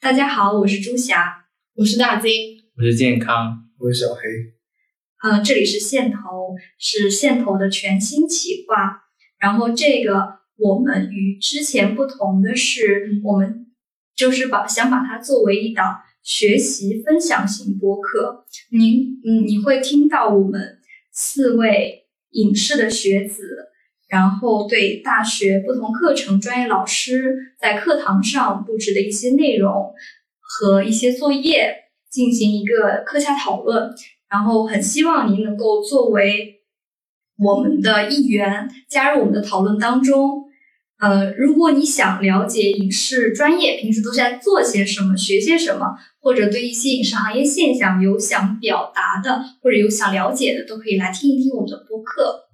大家好，我是朱霞，我是大金，我是健康，我是小黑。嗯，这里是线头，是线头的全新企划。然后这个我们与之前不同的是，我们就是把想把它作为一档学习分享型播客。您嗯，你会听到我们四位影视的学子。然后对大学不同课程专业老师在课堂上布置的一些内容和一些作业进行一个课下讨论，然后很希望您能够作为我们的一员，加入我们的讨论当中。呃，如果你想了解影视专业平时都在做些什么、学些什么，或者对一些影视行业现象有想表达的，或者有想了解的，都可以来听一听我们的播客。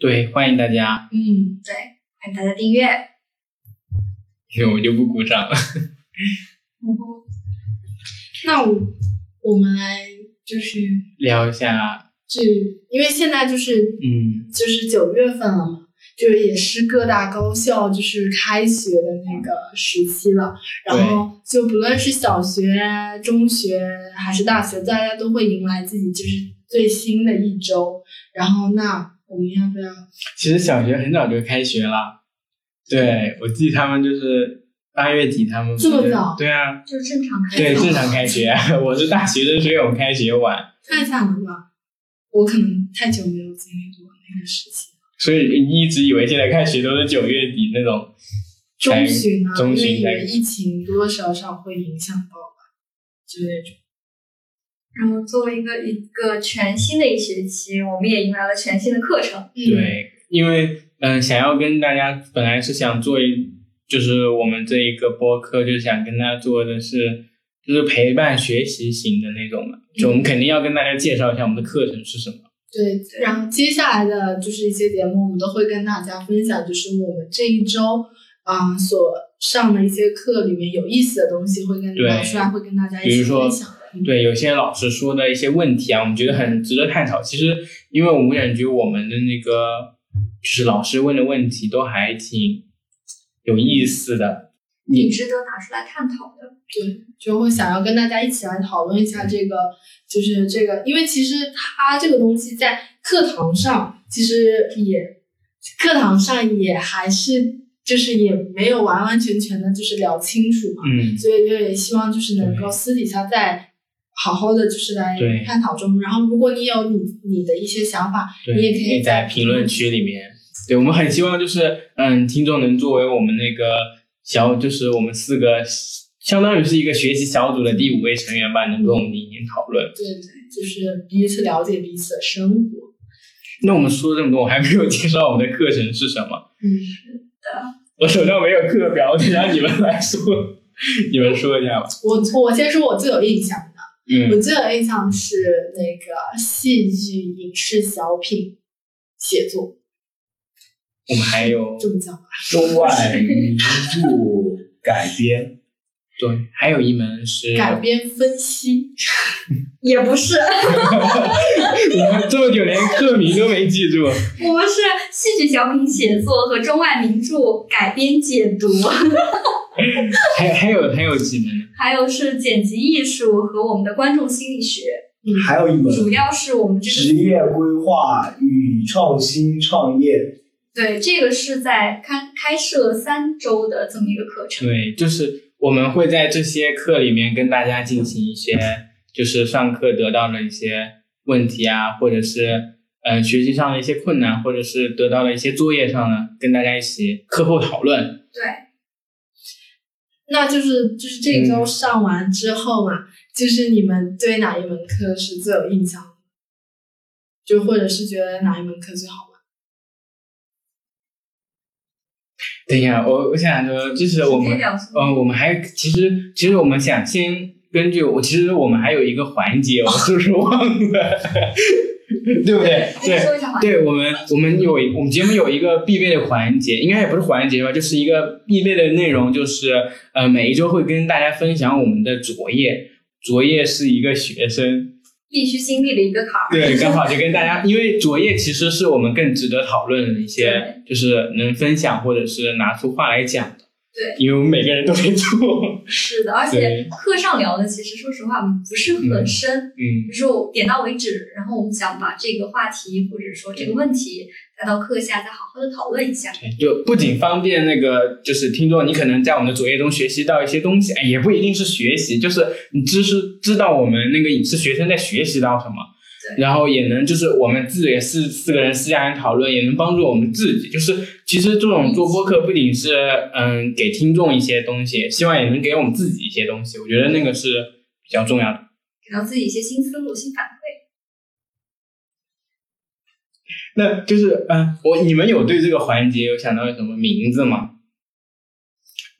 对，欢迎大家。嗯，对，欢迎大家订阅。我就不鼓掌了。那我我们来就是聊一下，这因为现在就是嗯，就是九月份了嘛，就是也是各大高校就是开学的那个时期了。然后就不论是小学、中学还是大学，大家都会迎来自己就是最新的一周。然后那。我们要不要？其实小学很早就开学了，对我记他们就是八月底，他们这么早？对啊，就正常开对正常开学。我是大学生，所以我们开学晚。太惨了吧！我可能太久没有经历过那个时期，所以你一直以为现在开学都是九月底那种中旬啊，中旬为疫情多多少少会影响到吧，就那种。然后作为一个一个全新的一学期，我们也迎来了全新的课程。对，因为嗯，想要跟大家本来是想做一，就是我们这一个播客，就是想跟大家做的是，就是陪伴学习型的那种嘛。就我们肯定要跟大家介绍一下我们的课程是什么。对，然后接下来的就是一些节目，我们都会跟大家分享，就是我们这一周啊所上的一些课里面有意思的东西，会跟老师啊会跟大家一起分享。对，有些老师说的一些问题啊，我们觉得很值得探讨。其实，因为我们感觉我们的那个就是老师问的问题都还挺有意思的，挺值得拿出来探讨的。对，就会想要跟大家一起来讨论一下这个，就是这个，因为其实它这个东西在课堂上其实也课堂上也还是就是也没有完完全全的就是聊清楚嘛。嗯，所以就也希望就是能够私底下再。好好的就是来探讨中，然后如果你有你你的一些想法，你也可以在评论区里面。对我们很希望就是嗯，听众能作为我们那个小，就是我们四个相当于是一个学习小组的第五位成员吧，能跟我们进行讨论。对对，就是彼此了解彼此的生活。那我们说了这么多，我还没有介绍我们的课程是什么。嗯，是的。我手上没有课表，我得让你们来说，你们说一下吧。我我先说我最有印象。嗯，我最有印象是那个戏剧、影视、小品写作。我们还有这么讲吧，中外名著改编。对，还有一门是改编分析，也不是。我们这么久连课名都没记住。我们是戏剧小品写作和中外名著改编解读。还还有还有几门？还有是剪辑艺术和我们的观众心理学。嗯，还有一门，主要是我们这个职业规划与创新创业。对，这个是在开开设三周的这么一个课程。对，就是我们会在这些课里面跟大家进行一些，就是上课得到的一些问题啊，或者是嗯学习上的一些困难，或者是得到了一些作业上的，跟大家一起课后讨论。对。那就是就是这一周上完之后嘛，就是你们对哪一门课是最有印象的？就或者是觉得哪一门课最好玩？等一下，我我想说，就是我们嗯，我们还其实其实我们想先根据我，其实我们还有一个环节，我 是不是忘了？对不对？对，对我们我们有我们节目有一个必备的环节，应该也不是环节吧，就是一个必备的内容，就是呃每一周会跟大家分享我们的作业，作业是一个学生必须经历的一个坎儿。对，刚好就跟大家，因为作业其实是我们更值得讨论的一些，就是能分享或者是拿出话来讲的。对，因为我们每个人都没做。是的，而且课上聊的其实说实话不是很深，嗯，就是点到为止。然后我们想把这个话题或者说这个问题带到课下，再好好的讨论一下。就不仅方便那个就是听众，你可能在我们的作业中学习到一些东西，哎，也不一定是学习，就是你知识知道我们那个影视学生在学习到什么。然后也能就是我们自己四四个人私下人讨论，也能帮助我们自己。就是其实这种做播客不仅是嗯给听众一些东西，希望也能给我们自己一些东西。我觉得那个是比较重要的，给到自己一些新思路、新反馈。那就是嗯，我你们有对这个环节有想到什么名字吗？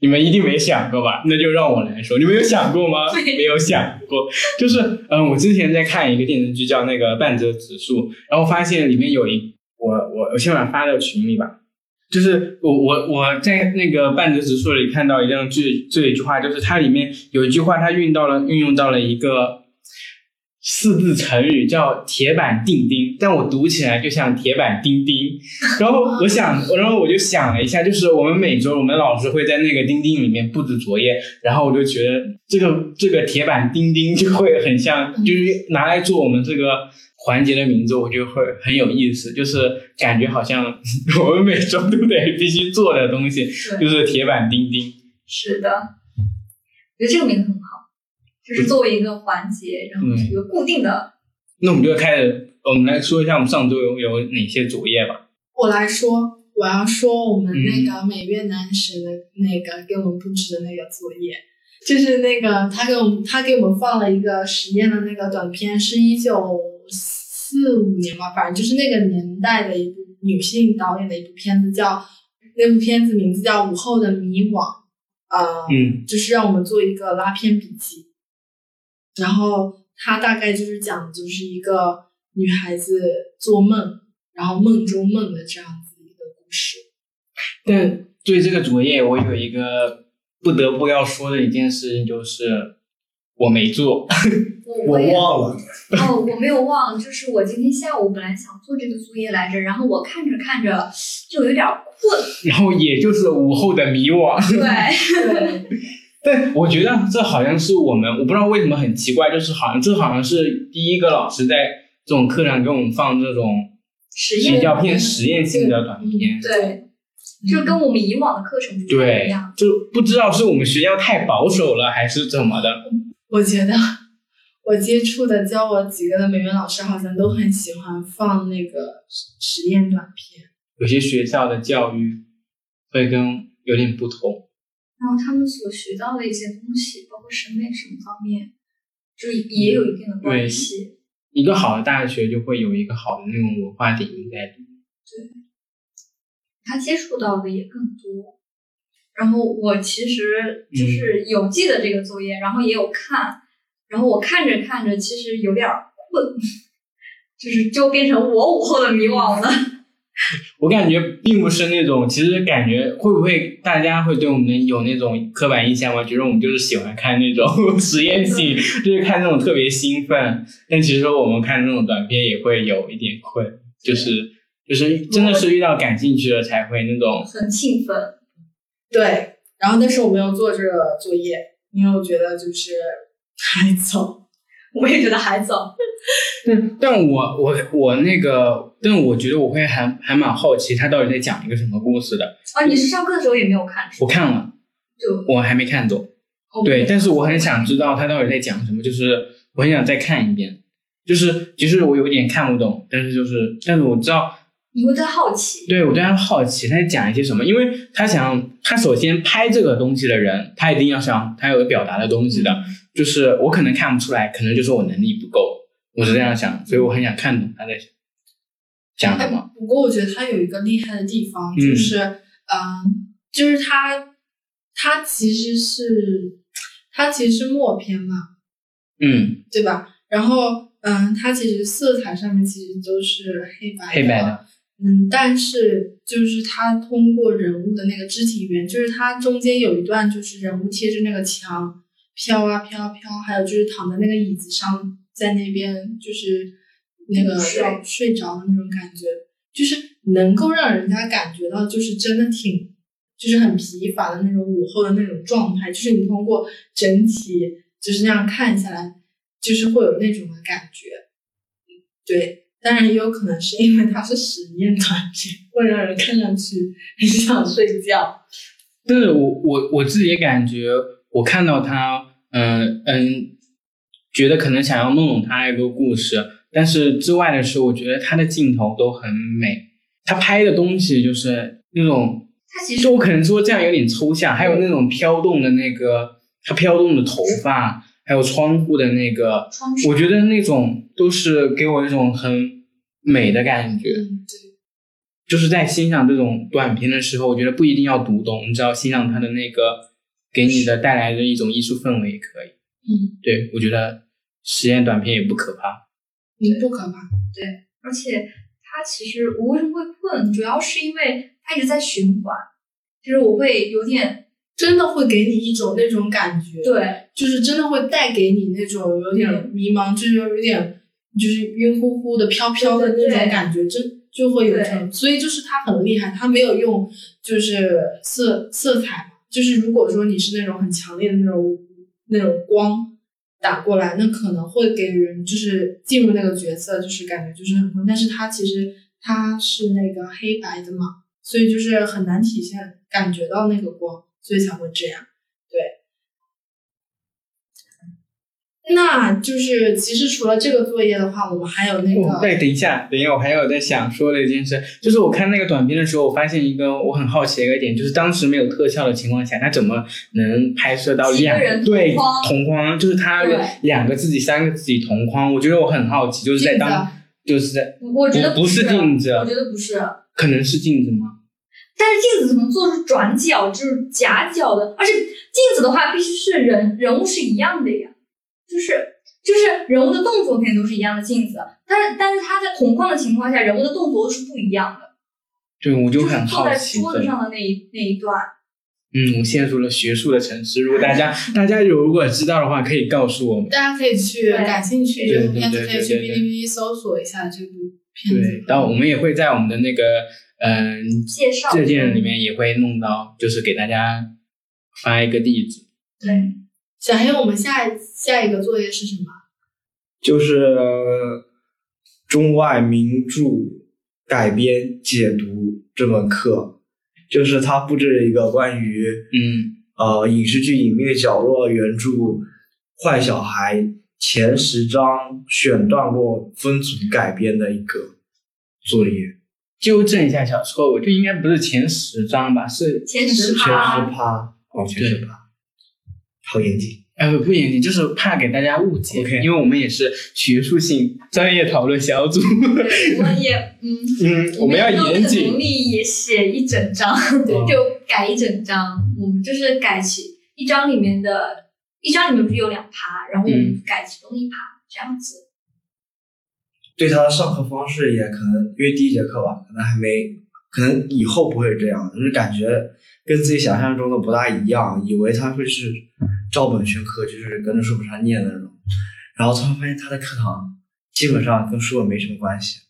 你们一定没想过吧？那就让我来说，你们有想过吗？没有想过。就是，嗯，我之前在看一个电视剧叫那个《半泽直树》，然后发现里面有一，我我我先把它发到群里吧。就是我我我在那个《半泽直树》里看到一样剧，这一句话就是它里面有一句话，它运到了运用到了一个。四字成语叫“铁板钉钉”，但我读起来就像“铁板钉钉”。然后我想，然后我就想了一下，就是我们每周我们老师会在那个钉钉里面布置作业，然后我就觉得这个这个“铁板钉钉”就会很像，就是拿来做我们这个环节的名字，我觉得会很有意思，就是感觉好像 我们每周都得必须做的东西，就是“铁板钉钉”。是的，我觉得这个名字很好。就是作为一个环节，然后是一个固定的。那我们就开始，我们来说一下我们上周有有哪些作业吧。我来说，我要说我们那个美院男神的那个给我们布置的那个作业，就是那个他给我们他给我们放了一个实验的那个短片，是一九四五年吧，反正就是那个年代的一部女性导演的一部片子，叫那部片子名字叫《午后的迷惘》，呃，嗯，就是让我们做一个拉片笔记。然后他大概就是讲，就是一个女孩子做梦，然后梦中梦的这样子一个故事。但对这个作业，我有一个不得不要说的一件事情，就是我没做，我忘了。哦，我没有忘，就是我今天下午本来想做这个作业来着，然后我看着看着就有点困，然后也就是午后的迷惘。对 对。但我觉得这好像是我们，我不知道为什么很奇怪，就是好像这好像是第一个老师在这种课上给我们放这种比较偏实验性的短片，对，就跟我们以往的课程不一样，就不知道是我们学校太保守了还是怎么的。我觉得 我接触的教我几个的美院老师好像都很喜欢放那个实验短片，有些学校的教育会跟有点不同。然后他们所学到的一些东西，包括审美什么方面，就也有一定的关系。一个好的大学就会有一个好的那种文化底蕴在里面。对，他接触到的也更多。然后我其实就是有记得这个作业，然后也有看，然后我看着看着，其实有点困，就是就变成我午后的迷惘了。我感觉并不是那种，其实感觉会不会大家会对我们有那种刻板印象吗？觉得我们就是喜欢看那种 实验性，就是看那种特别兴奋。但其实我们看那种短片也会有一点困，就是就是真的是遇到感兴趣的才会那种很兴奋。对，然后但是我没有做这个作业，因为我觉得就是太早。我也觉得还早。但但我我我那个，但我觉得我会还还蛮好奇，他到底在讲一个什么故事的。啊，你是上课的时候也没有看？我看了，就我还没看懂。对，但是我很想知道他到底在讲什么，就是我很想再看一遍。就是其实我有点看不懂，但是就是但是我知道。你会对他好奇？对，我对他好奇，他在讲一些什么？因为他想，他首先拍这个东西的人，他一定要想他有表达的东西的。就是我可能看不出来，可能就是我能力不够，我是这样想，所以我很想看懂他在讲什么。不过我觉得他有一个厉害的地方，就是，嗯，就是他，他其实是，他其实是默片嘛，嗯，对吧？然后，嗯，他其实色彩上面其实都是黑白黑白的。嗯，但是就是他通过人物的那个肢体语言，就是他中间有一段就是人物贴着那个墙飘啊飘啊飘，还有就是躺在那个椅子上，在那边就是那个要睡着的那种感觉，就是能够让人家感觉到就是真的挺，就是很疲乏的那种午后的那种状态，就是你通过整体就是那样看下来，就是会有那种的感觉。对，当然也有可能是因为它是实验短片，会让人看上去很想睡觉。但是我我我自己感觉，我看到他，嗯嗯，觉得可能想要弄懂他一个故事，但是之外的是，我觉得他的镜头都很美，他拍的东西就是那种，他其实就我可能说这样有点抽象，还有那种飘动的那个，他飘动的头发，还有窗户的那个，我觉得那种都是给我一种很美的感觉。就是在欣赏这种短片的时候，我觉得不一定要读懂，你只要欣赏它的那个给你的带来的一种艺术氛围也可以。嗯，对我觉得实验短片也不可怕。嗯，不可怕。对而且它其实我为什么会困，主要是因为它一直在循环，就是我会有点真的会给你一种那种感觉，，对就是真的会带给你那种有点迷茫，就是有点就是晕乎乎的、飘飘的那种感觉，真就会有这种。所以就是他很厉害，他没有用就是色色彩嘛，就是如果说你是那种很强烈的那种那种光打过来，那可能会给人就是进入那个角色，就是感觉就是很困。但是它其实它是那个黑白的嘛，所以就是很难体现感觉到那个光，所以才会这样。对，那就是其实除了这个作业的话，我们还有那个、哦，对，等一下，等一下，我还有在想说的一件事，就是我看那个短片的时候，我发现一个我很好奇的一个点，就是当时没有特效的情况下，他怎么能拍摄到两个人对同框同框，就是他两个自己、三个自己同框，我觉得我很好奇，就是在当就是在我觉得不不是镜子我觉得不是。可能是镜子吗？但是镜子怎么做出转角，就是夹角的？而且镜子的话，必须是人人物是一样的呀，就是就是人物的动作肯定都是一样的镜子，但是但是他在同框的情况下，人物的动作都是不一样的，对，我就就是很坐在好奇。桌子上的那一那一段，嗯，我陷入了学术的沉思。如果大家 大家有如果知道的话，可以告诉我们。大家可以去感兴趣，对可以去哔哩哔哩搜索一下这部片子对，。然后我们也会在我们的那个嗯、介绍这件里面也会弄到，就是给大家发一个地址。对，小黑，我们下下一个作业是什么？就是中外名著改编解读这门课，就是他布置了一个关于嗯呃影视剧《隐秘的角落》原著《坏小孩》前十章选段落分组改编的一个作业。纠正一下小错误，就应该不是前十章吧？是前十趴。前十趴哦，前十趴，好严谨。呃不不严谨，就是怕给大家误解 OK 因为我们也是学术性专业讨论小组。对我也嗯，嗯，我们要严谨能。力也写一整章，对 就改一整章。我们就是改其一章里面的，一章里面不是有两趴，然后我们嗯改其中一趴，这样子。对他的上课方式也可能，因为第一节课吧，可能还没，可能以后不会这样，就是感觉跟自己想象中的不大一样，以为他会是照本宣科，就是跟着书本上念的那种，然后突然发现他的课堂基本上跟书本没什么关系，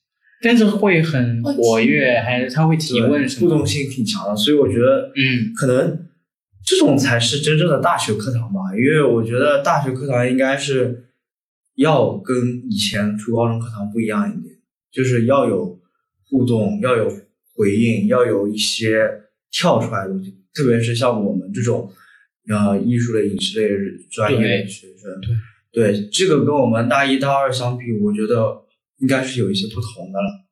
但是会很活跃，还是他会提问什么互动？性挺强的，所以我觉得，嗯，可能这种才是真正的大学课堂吧，因为我觉得大学课堂应该是要跟以前初高中课堂不一样一点，就是要有互动，要有回应，要有一些跳出来的东西，特别是像我们这种呃艺术类、影视类专业的学生，对这个跟我们大一、大二相比，我觉得应该是有一些不同的了。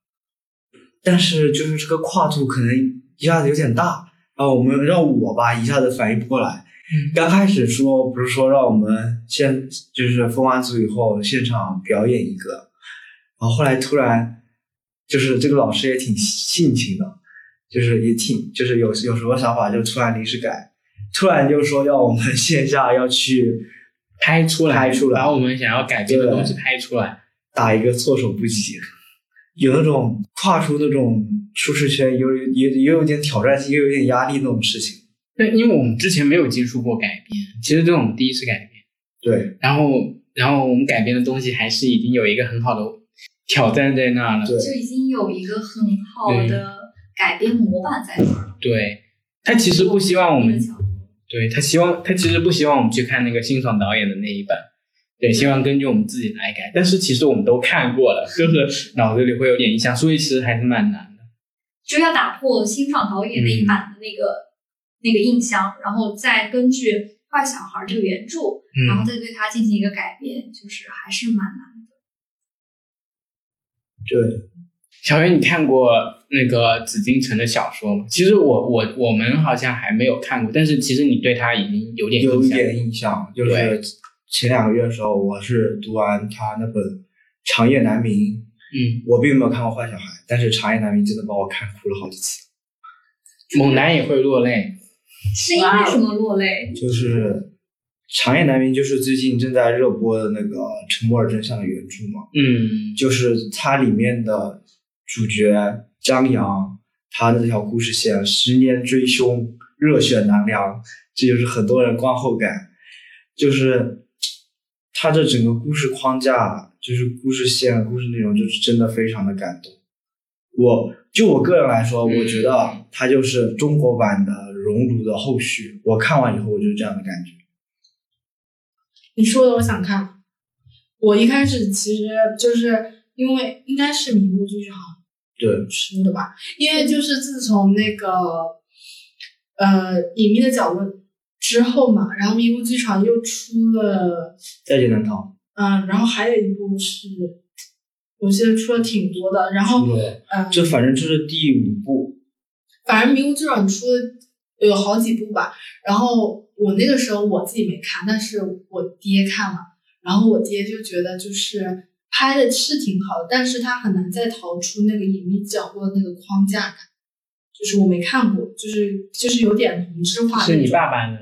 但是就是这个跨度可能一下子有点大，然后我们让我吧一下子反应不过来。刚开始说不是说让我们现就是分完组以后现场表演一个，然后后来突然就是这个老师也挺性情的，就是也挺就是有有什么想法就突然临时改，突然就说要我们 线下要去拍出来，拍出来把我们想要改变的东西拍出来。打一个措手不及，有那种跨出那种舒适圈，有也也有点挑战性，又有点压力那种事情。对，因为我们之前没有接触过改编，其实这是我们第一次改编。对然后，然后我们改编的东西还是已经有一个很好的挑战在那了。对就已经有一个很好的改编模板在那儿。对，他其实不希望我们，对他希望他其实不希望我们去看那个辛爽导演的那一版，对，希望根据我们自己来改。但是其实我们都看过了，就是脑子里会有点印象，所以其实还是蛮难的。就要打破辛爽导演那一版的那个那个印象，然后再根据《坏小孩》这个原著，然后再对它进行一个改编，就是还是蛮难的。对，小袁，你看过那个紫禁城的小说吗？其实我我我们好像还没有看过，但是其实你对他已经有点有一点印象，就是前两个月的时候，我是读完他那本《长夜难明》。嗯，我并没有看过《坏小孩》，但是《长夜难明》真的把我看哭了好几次。猛男也会落泪，是因为什么落泪？就是《长夜难明》就是最近正在热播的那个《沉默的真相》的原著嘛。嗯，就是它里面的主角张扬，他的这条故事线，十年追凶，热血难凉，这就是很多人观后感。就是他这整个故事框架。就是故事线、故事内容，就是真的非常的感动。我就我个人来说，我觉得它就是中国版的《熔炉》的后续。我看完以后，我就是这样的感觉。你说的，我想看。我一开始其实就是因为应该是迷雾剧场对出的吧，因为就是自从那个呃《隐秘的角落》之后嘛，然后迷雾剧场又出了《在劫难逃》。嗯，然后还有一部是，我记得出了挺多的，然后嗯，这反正就是第五部，反正迷雾剧场出了有好几部吧。然后我那个时候我自己没看，但是我爹看了，然后我爹就觉得就是拍的是挺好的，但是他很难再逃出那个隐秘角落那个框架感，就是我没看过，就是就是有点同质化。是你爸爸的。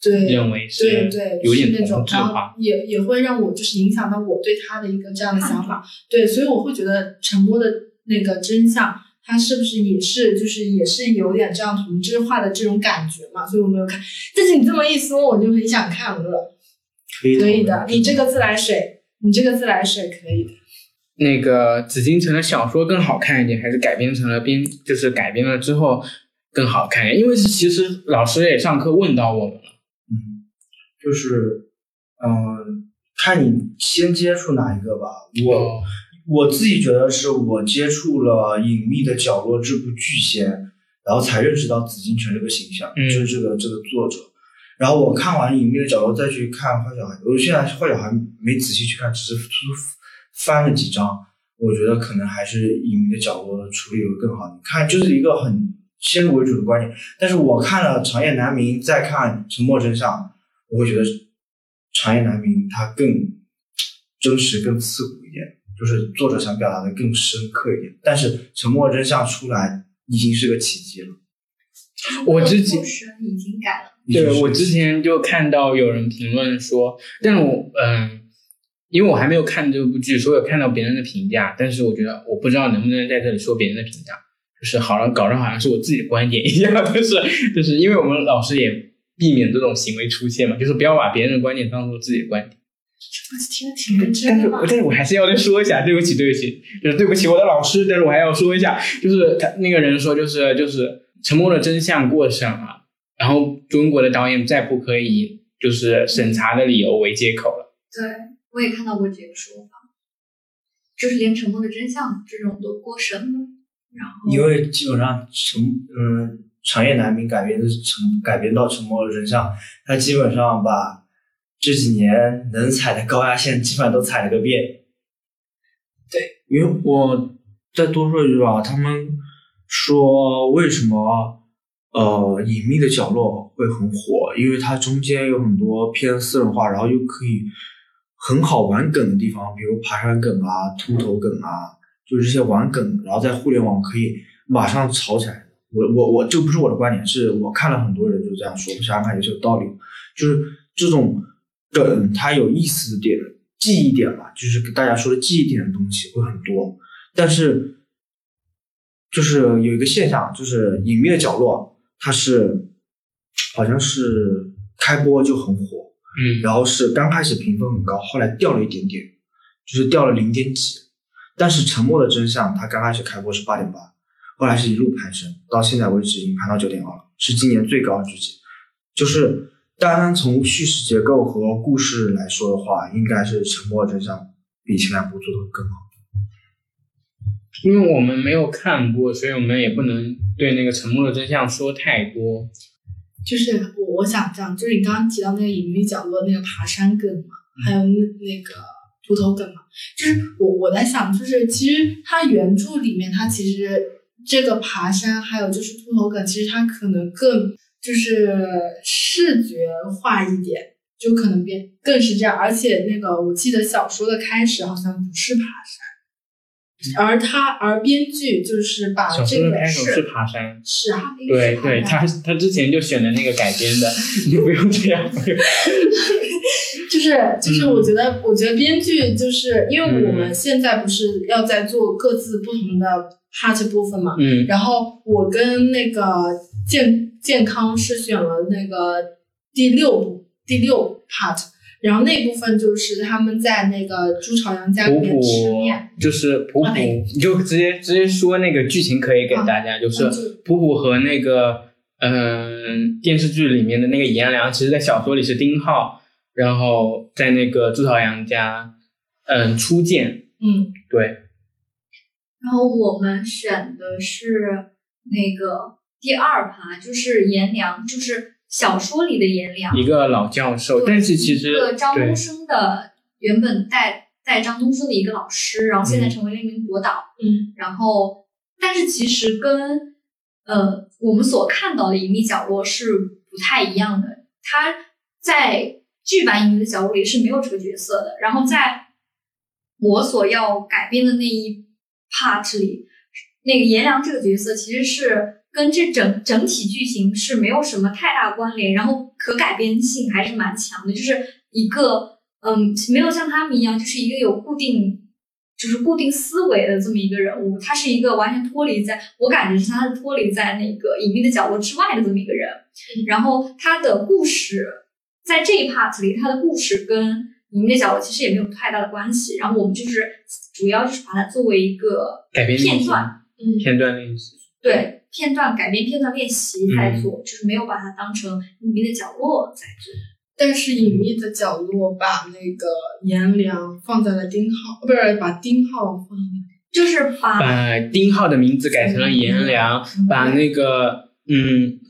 对，认为是对对，有点那种，然后也也会让我就是影响到我对他的一个这样的想法。对，所以我会觉得沉默的那个真相，他是不是也是就是也是有点这样同质化的这种感觉嘛？所以我没有看。但是你这么一说，我就很想看了。可以的，你这个自来水，你这个自来水可以的。那个紫禁城的小说更好看一点，还是改编成了编，就是改编了之后更好看？因为其实老师也上课问到我们了。嗯就是，嗯，看你先接触哪一个吧。我我自己觉得是我接触了《隐秘的角落》这部剧先，然后才认识到紫禁城这个形象，就是这个这个作者。然后我看完《隐秘的角落》，再去看《坏小孩》，我现在《坏小孩》没仔细去看，只是翻了几章。我觉得可能还是《隐秘的角落》的处理会更好。你看，就是一个很先入为主的观念。但是我看了《长夜难明》，再看《沉默真相》。我会觉得《长夜难明》它更真实、更刺骨一点，就是作者想表达的更深刻一点。但是《沉默真相》出来已经是个奇迹了。我之前已经改了。对，我之前就看到有人评论说，但是我嗯，因为我还没有看这部剧，所以有看到别人的评价。但是我觉得我不知道能不能在这里说别人的评价，就是好像，搞得好像是我自己的观点一样。就是就是因为我们老师也。避免这种行为出现嘛，就是不要把别人的观点当做自己的观点。听得挺认真的。但是，但是我还是要再说一下，对不起，对不起，就是对不起我的老师。但是我还要说一下，就是他那个人说，就是就是沉默的真相过审了，然后中国的导演再不可以就是审查的理由为借口了。对，我也看到过这个说法，就是连沉默的真相这种都过审了，然后因为基本上沉嗯。长夜难明改编的成改编到沉默的真相，他基本上把这几年能踩的高压线基本上都踩了个遍。对，因为我再多说一句吧，他们说为什么呃隐秘的角落会很火，因为它中间有很多偏私人化，然后又可以很好玩梗的地方，比如爬山梗啊、秃头梗啊，就是这些玩梗，然后在互联网可以马上炒起来。我我我，这不是我的观点，是我看了很多人就这样说，我想想看也是有道理。就是这种梗，它有意思的点、记忆点吧，就是给大家说的记忆点的东西会很多。但是，就是有一个现象，就是《隐秘的角落》，它是好像是开播就很火，嗯，然后是刚开始评分很高，后来掉了一点点，就是掉了零点几。但是《沉默的真相》它刚开始开播是八点八。后来是一路攀升，到现在为止已经攀到九点二了，是今年最高的剧集。就是单单从叙事结构和故事来说的话，应该是《沉默的真相》比前两部做的更好。因为我们没有看过，所以我们也不能对那个《沉默的真相》说太多。就是我我想这样，就是你刚刚提到那个隐秘角落那个爬山梗嘛，还有那那个秃头梗嘛，就是我我在想，就是其实它原著里面它其实这个爬山还有就是秃头梗，其实它可能更就是视觉化一点，就可能变更是这样。而且那个我记得小说的开始好像不是爬山。而他，而编剧就是把这个是爬山，是啊，对对，他他之前就选的那个改编的，你不用这样，就是 就是，我觉得我觉得编剧就是因为我们现在不是要在做各自不同的 part 部分嘛，嗯，然后我跟那个健健康是选了那个第六部第六 part。然后那部分就是他们在那个朱朝阳家里面吃面，就是普普，你就直接直接说那个剧情可以给大家，就是普普和那个嗯电视剧里面的那个颜良，其实在小说里是丁浩，然后在那个朱朝阳家嗯初见，嗯对，然后我们选的是那个第二趴，就是颜良，就是。小说里的颜良，一个老教授，但是其实一个张东升的原本带带张东升的一个老师，然后现在成为了一名博导，嗯，然后但是其实跟呃我们所看到的隐秘角落是不太一样的，他在剧版隐秘的角落里是没有这个角色的，然后在我所要改编的那一 part 里，那个颜良这个角色其实是。跟这整整体剧情是没有什么太大关联，然后可改编性还是蛮强的，就是一个嗯，没有像他们一样，就是一个有固定就是固定思维的这么一个人物，他是一个完全脱离在，我感觉是他是脱离在那个隐秘的角落之外的这么一个人。然后他的故事在这一 part 里，他的故事跟隐秘的角落其实也没有太大的关系。然后我们就是主要就是把它作为一个片段，嗯，片段的意思，对。片段改编、片段练习在做，就是没有把它当成隐秘的角落在做。但是隐秘的角落把那个颜良放在了丁浩，不是把丁浩放，就是把把丁浩的名字改成了颜良，把那个嗯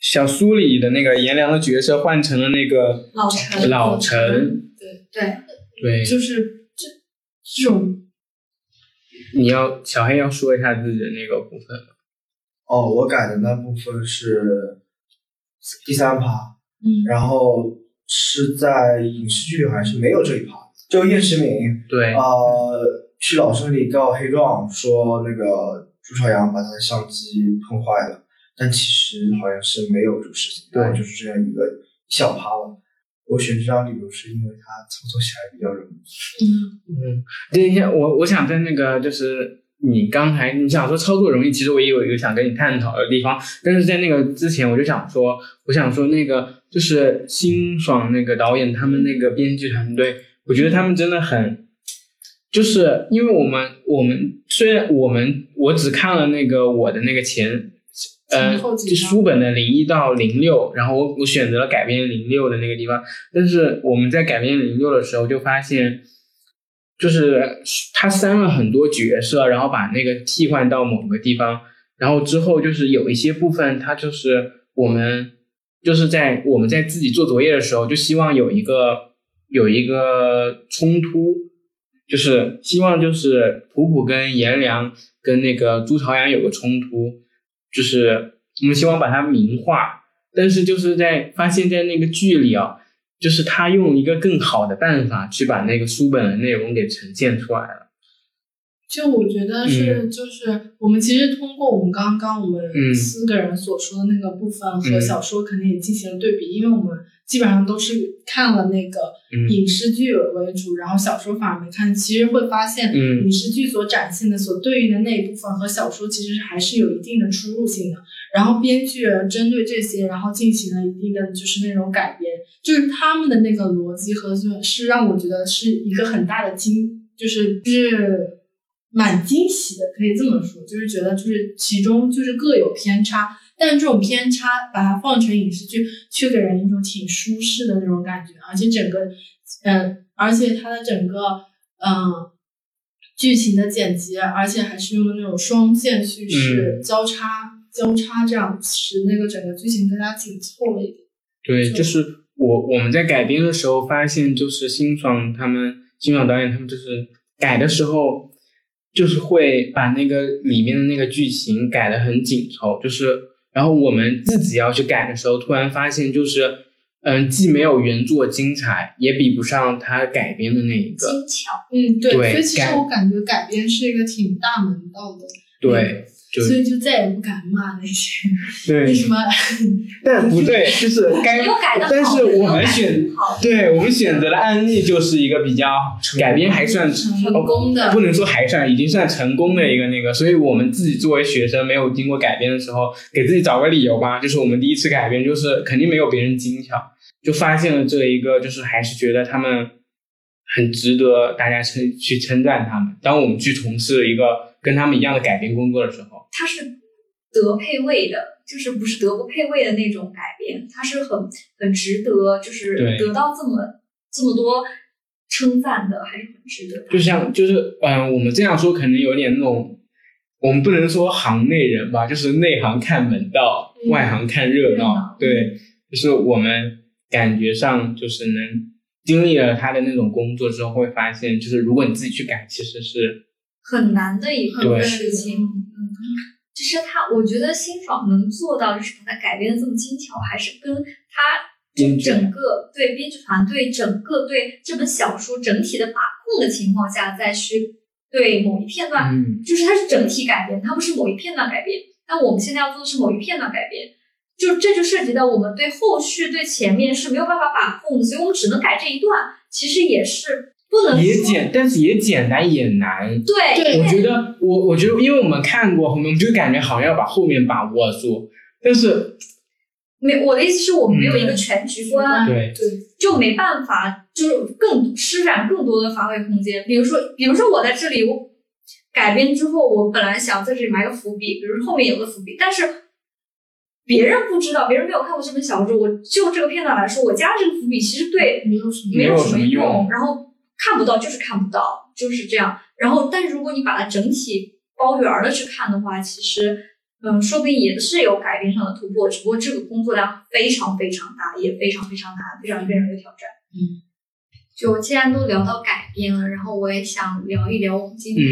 小苏里的那个颜良的角色换成了那个老陈。老陈，对对对，就是这这种。你要小黑要说一下自己的那个部分吗？哦，我改的那部分是第三趴，嗯，然后是在影视剧还是没有这一趴，就叶诗敏，对，呃，去老师那里告黑状，说那个朱朝阳把他的相机碰坏了，但其实好像是没有这个事情，对，就是这样一个小趴了。我选这张理由是因为它操作起来比较容易。嗯嗯，等一下，我我想在那个就是。你刚才你想说操作容易，其实我也有一个想跟你探讨的地方，但是在那个之前，我就想说，我想说那个就是辛爽那个导演他们那个编剧团队，我觉得他们真的很，就是因为我们我们虽然我们我只看了那个我的那个前呃书本的零一到零六，然后我我选择了改编零六的那个地方，但是我们在改编零六的时候就发现。就是他删了很多角色，然后把那个替换到某个地方，然后之后就是有一些部分，他就是我们就是在我们在自己做作业的时候，就希望有一个有一个冲突，就是希望就是普普跟颜良跟那个朱朝阳有个冲突，就是我们希望把它明化，但是就是在发现，在那个剧里啊。就是他用一个更好的办法去把那个书本的内容给呈现出来了。就我觉得是，就是我们其实通过我们刚刚我们四个人所说的那个部分和小说，肯定也进行了对比，因为我们基本上都是看了那个影视剧为主，然后小说反而没看。其实会发现，影视剧所展现的、所对应的那一部分和小说其实还是有一定的出入性的。然后编剧针对这些，然后进行了一定的就是那种改编，就是他们的那个逻辑和是让我觉得是一个很大的惊，就是就是。蛮惊喜的，可以这么说，就是觉得就是其中就是各有偏差，但是这种偏差把它放成影视剧，却给人一种挺舒适的那种感觉，而且整个，嗯，而且它的整个，嗯，剧情的剪辑，而且还是用的那种双线叙事交叉交叉，这样使那个整个剧情更加紧凑了一点。对，就是我我们在改编的时候发现，就是辛爽他们辛爽导演他们就是改的时候。就是会把那个里面的那个剧情改的很紧凑，就是，然后我们自己要去改的时候，突然发现就是，嗯，既没有原作精彩，也比不上他改编的那一个精巧。嗯，对，所以其实我感觉改编是一个挺大门道的。对。所以就再也不敢骂那些，对，为什么？但不对，就是该，但是我们选，对我们选择的案例就是一个比较改编还算成功的，不能说还算，已经算成功的一个那个。所以我们自己作为学生，没有经过改编的时候，给自己找个理由吧，就是我们第一次改编，就是肯定没有别人精巧，就发现了这一个，就是还是觉得他们很值得大家称去称赞他们。当我们去从事一个跟他们一样的改编工作的时候。它是德配位的，就是不是德不配位的那种改编，它是很很值得，就是得到这么这么多称赞的，还是很值得。就像就是嗯，我们这样说可能有点那种，我们不能说行内人吧，就是内行看门道，外行看热闹。对，就是我们感觉上就是能经历了他的那种工作之后，会发现，就是如果你自己去改，其实是很难的一个事情。嗯其实他，我觉得辛爽能做到，就是把它改编的这么精巧，还是跟他整个对编剧团队整个对这本小说整体的把控的情况下，再去对某一片段，就是它是整体改编，它不是某一片段改编。那我们现在要做的是某一片段改编，就这就涉及到我们对后续对前面是没有办法把控的，所以我们只能改这一段。其实也是。不能也简，但是也简单也难。对，我觉得我我觉得，因为我们看过后面，我们就感觉好像要把后面把握住，但是没我的意思是我们没有一个全局观，对对，就没办法，就是更施展更多的发挥空间。比如说，比如说我在这里我改编之后，我本来想在这里埋个伏笔，比如后面有个伏笔，但是别人不知道，别人没有看过这本小说，我就这个片段来说，我加这个伏笔其实对没有什么没有什么用，然后。看不到就是看不到，就是这样。然后，但是如果你把它整体包圆的去看的话，其实，嗯，说不定也是有改编上的突破。只不过这个工作量非常非常大，也非常非常难，非常非常有挑战。嗯，就既然都聊到改编了，然后我也想聊一聊我们今天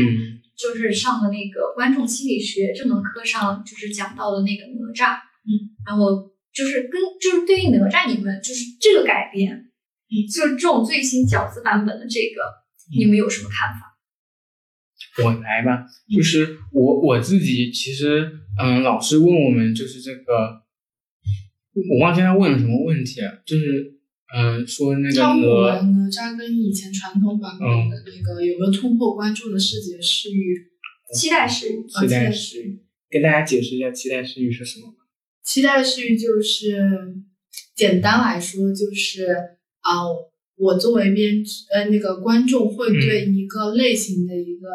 就是上的那个观众心理学这门课上，就是讲到的那个哪吒。嗯，然后就是跟就是对于哪吒，你们就是这个改编。就是这种最新饺子版本的这个，你们有什么看法？我来吧，就是我我自己其实，嗯，老师问我们就是这个，我忘记他问了什么问题了，就是嗯说那个哪哪吒跟以前传统版本的那个有没有突破观众的视觉视域？期待视域，期待视域，跟大家解释一下期待视域是什么？期待视域就是简单来说就是。啊，我作为编剧，呃，那个观众会对一个类型的一个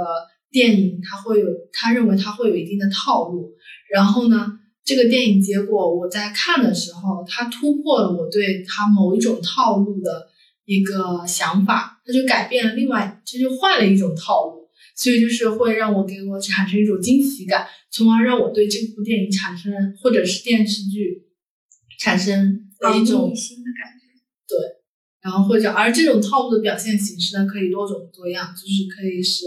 电影，他会有他认为他会有一定的套路，然后呢，这个电影结果我在看的时候，他突破了我对他某一种套路的一个想法，他就改变了另外，这就换了一种套路，所以就是会让我给我产生一种惊喜感，从而让我对这部电影产生或者是电视剧产生一种新的感觉，对。然后或者，而这种套路的表现形式呢，可以多种多样，就是可以是，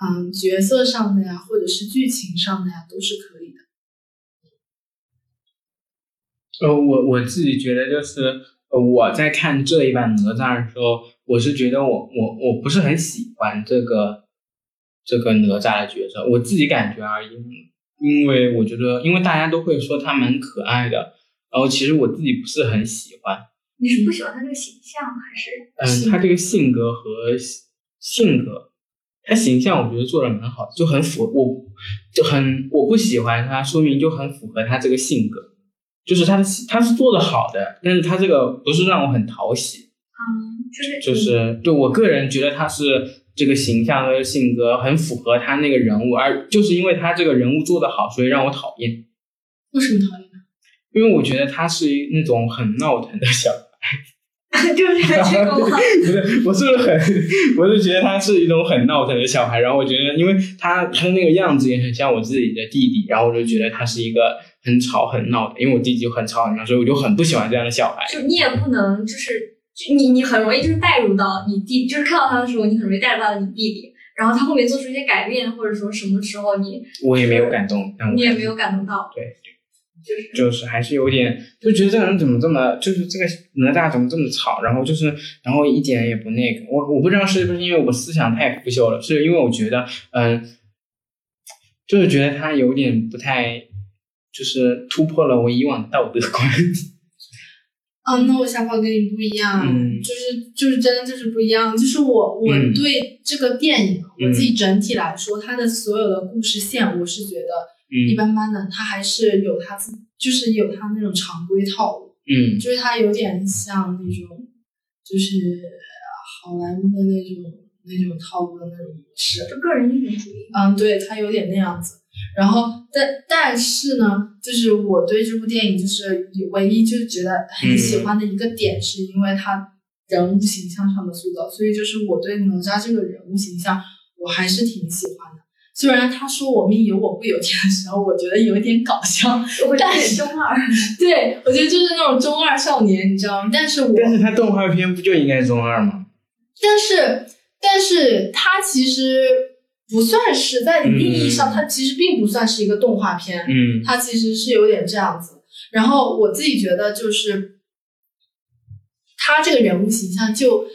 嗯，角色上的呀，或者是剧情上的呀，都是可以的。呃，我我自己觉得就是，呃，我在看这一版哪吒的时候，我是觉得我我我不是很喜欢这个这个哪吒的角色，我自己感觉而已，因为我觉得，因为大家都会说他蛮可爱的，然后其实我自己不是很喜欢。你是不喜欢他这个形象，还是？嗯，他这个性格和性格，他形象我觉得做的蛮好，就很符我，就很我不喜欢他，说明就很符合他这个性格，就是他的他是做的好的，但是他这个不是让我很讨喜。嗯，就是就是对我个人觉得他是这个形象和性格很符合他那个人物，而就是因为他这个人物做得好，所以让我讨厌。为什么讨厌呢？因为我觉得他是那种很闹腾的小孩，就是这个吗？不是，我是很，我是觉得他是一种很闹腾的小孩。然后我觉得，因为他他那个样子也很像我自己的弟弟，然后我就觉得他是一个很吵很闹的。因为我弟弟就很吵很闹，所以我就很不喜欢这样的小孩。就你也不能就是。你你很容易就是带入到你弟，就是看到他的时候，你很容易带入到你弟弟，然后他后面做出一些改变，或者说什么时候你我也没有感动，你也没有感动到，对，就是就是还是有点就觉得这个人怎么这么就是这个哪吒怎么这么吵，然后就是然后一点也不那个，我我不知道是不是因为我思想太腐朽了，是因为我觉得嗯，就是觉得他有点不太就是突破了我以往的道德观。啊，那我想法跟你不一样，就是就是真的就是不一样。就是我我对这个电影，我自己整体来说，它的所有的故事线，我是觉得一般般的。它还是有它自，就是有它那种常规套路。嗯，就是它有点像那种，就是好莱坞的那种那种套路的那种模式，就个人英雄主义。嗯，对，它有点那样子。然后，但但是呢，就是我对这部电影就是唯一就觉得很喜欢的一个点，是因为它人物形象上的塑造。所以就是我对哪吒这个人物形象，我还是挺喜欢的。虽然他说我命由我不由天的时候，我觉得有点搞笑，有点中二。对，我觉得就是那种中二少年，你知道吗？但是我但是他动画片不就应该中二吗？但是，但是他其实。不算是在定义上，它其实并不算是一个动画片，嗯，它其实是有点这样子。然后我自己觉得，就是他这个人物形象，就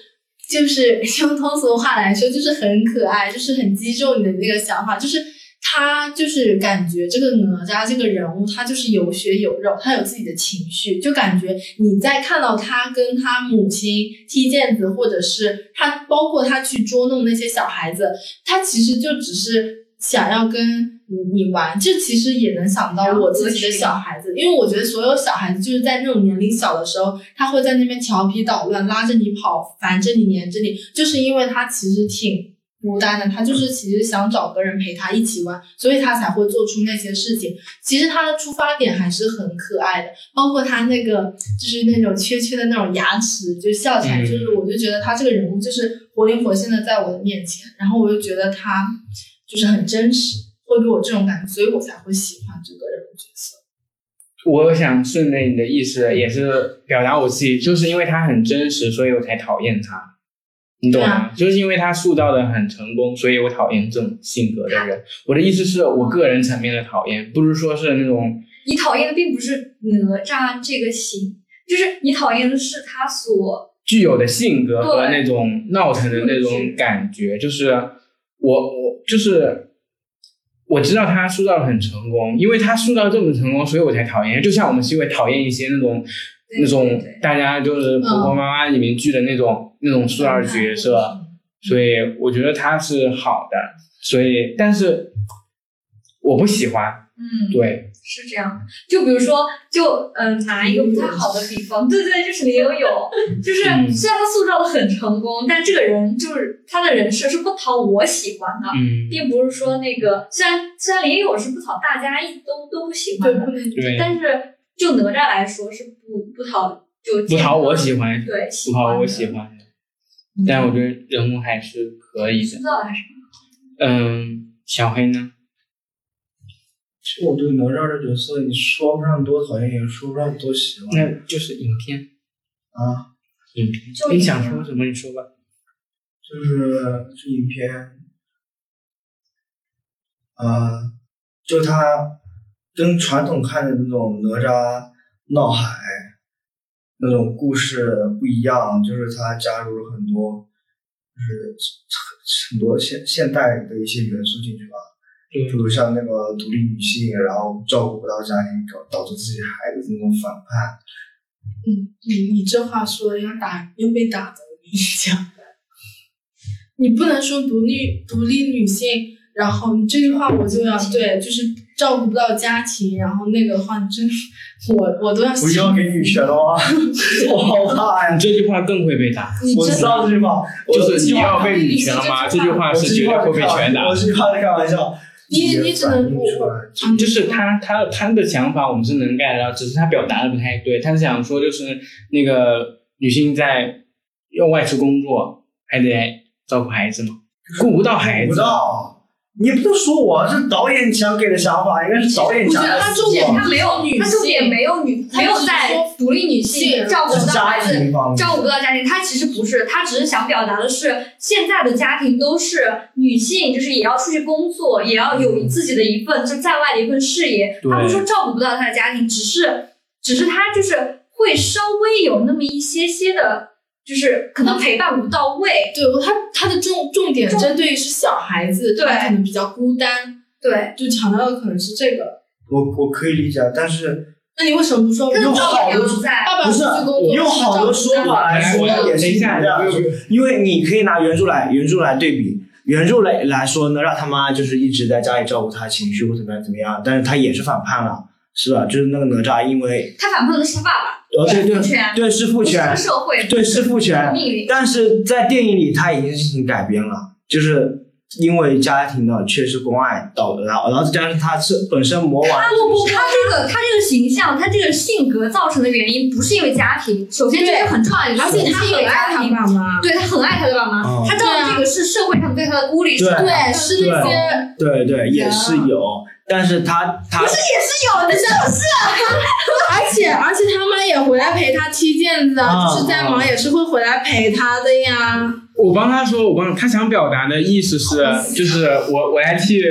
就是用通俗话来说，就是很可爱，就是很击中你的那个想法，就是。他就是感觉这个哪吒这个人物，他就是有血有肉，他有自己的情绪，就感觉你在看到他跟他母亲踢毽子，或者是他包括他去捉弄那些小孩子，他其实就只是想要跟你你玩。这其实也能想到我自己的小孩子，因为我觉得所有小孩子就是在那种年龄小的时候，他会在那边调皮捣乱，拉着你跑，烦着你，黏着你，就是因为他其实挺。孤单的他就是其实想找个人陪他一起玩，所以他才会做出那些事情。其实他的出发点还是很可爱的，包括他那个就是那种缺缺的那种牙齿，就笑起来，就是我就觉得他这个人物就是活灵活现的在我的面前，然后我就觉得他就是很真实，会给我这种感觉，所以我才会喜欢这个人物角色。我想顺着你的意思，也是表达我自己，就是因为他很真实，所以我才讨厌他。你懂吗？就是因为他塑造的很成功，所以我讨厌这种性格的人。我的意思是我个人层面的讨厌，不是说是那种。你讨厌的并不是哪吒这个形，就是你讨厌的是他所具有的性格和那种闹腾的那种感觉。就是我我就是我知道他塑造的很成功，因为他塑造这么成功，所以我才讨厌。就像我们是因为讨厌一些那种。那种大家就是婆婆妈妈里面剧的那种那种塑造角色，所以我觉得他是好的，所以但是我不喜欢，嗯，对，是这样。就比如说，就嗯，拿一个不太好的比方，对对，就是林有有，就是虽然他塑造的很成功，但这个人就是他的人设是不讨我喜欢的，嗯，并不是说那个虽然虽然林有有是不讨大家一都都不喜欢的，对，但是。就哪吒来说是不不讨就不讨我喜欢，对，不讨我喜欢。的，但我觉得人物还是可以的。嗯，小黑呢？其实我对哪吒这角色，你说不上多讨厌，也说不上多喜欢。那就是影片啊，影片。你想说什么？你说吧。就是这影片，啊，就他。跟传统看的那种哪吒闹海那种故事不一样，就是他加入了很多，就是很多现现代的一些元素进去吧。比如像那个独立女性，然后照顾不到家庭，导导致自己孩子那种反叛。嗯，你你这话说的要打又被打的，我跟你讲，你不能说独立独立女性，然后你这句话我就要对，就是。照顾不到家庭，然后那个的话，真我 我都要。不要给女权了吗？我好怕呀！这句话更会被打。我知道这句话，就是你要被女权了吗？这句话是绝对会被全打。我这句话在开玩笑。你你只能就是他他他的想法我们是能 get 到，只是他表达的不太对。他是想说就是那个女性在要外出工作，还得照顾孩子嘛，顾不到孩子。你不能说我是导演想给的想法，应该是导演想。我觉得他重点他没有，他重点没有女，没有在独立女性照顾不到孩子，照顾不到家庭。他其实不是，他只是想表达的是，现在的家庭都是女性，就是也要出去工作，也要有自己的一份就在外的一份事业。他不是说照顾不到他的家庭，只是，只是他就是会稍微有那么一些些的。就是可能陪伴不到位，对，他他的重重点针对是小孩子，对，可能比较孤单，对，就强调的可能是这个。我我可以理解，但是那你为什么不说用好的爸爸不是用好的说法来说也是这样，因为你可以拿原著来原著来对比，原著来来说呢，让他妈就是一直在家里照顾他情绪或怎么样怎么样，但是他也是反叛了，是吧？就是那个哪吒，因为他反叛的是他爸爸。哦，对对对，是父权，对是父权，但是在电影里他已经进行改编了，就是因为家庭的缺失关爱导致，然后然后再加上他是本身魔王，他不不，他这个他这个形象，他这个性格造成的原因不是因为家庭，首先这是很重要的，而且他很爱他爸妈，对他很爱他的爸妈，他知道这个是社会上对他的孤立，对是那些，对对也是有。但是他他不是也是有的，是不是？而且而且他妈也回来陪他踢毽子啊，就是在忙也是会回来陪他的呀。我帮他说，我帮他想表达的意思是，就是我我来替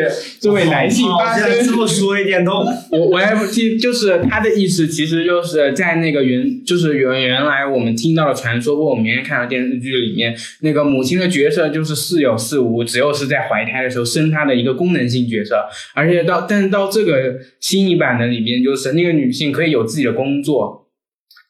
这位男性发声。这么说一点都，我我来替，就是他的意思，其实就是在那个原，就是原原来我们听到的传说或我们原来看到电视剧里面，那个母亲的角色就是似有似无，只有是在怀胎的时候生她的一个功能性角色，而且到但是到这个新一版的里面，就是那个女性可以有自己的工作，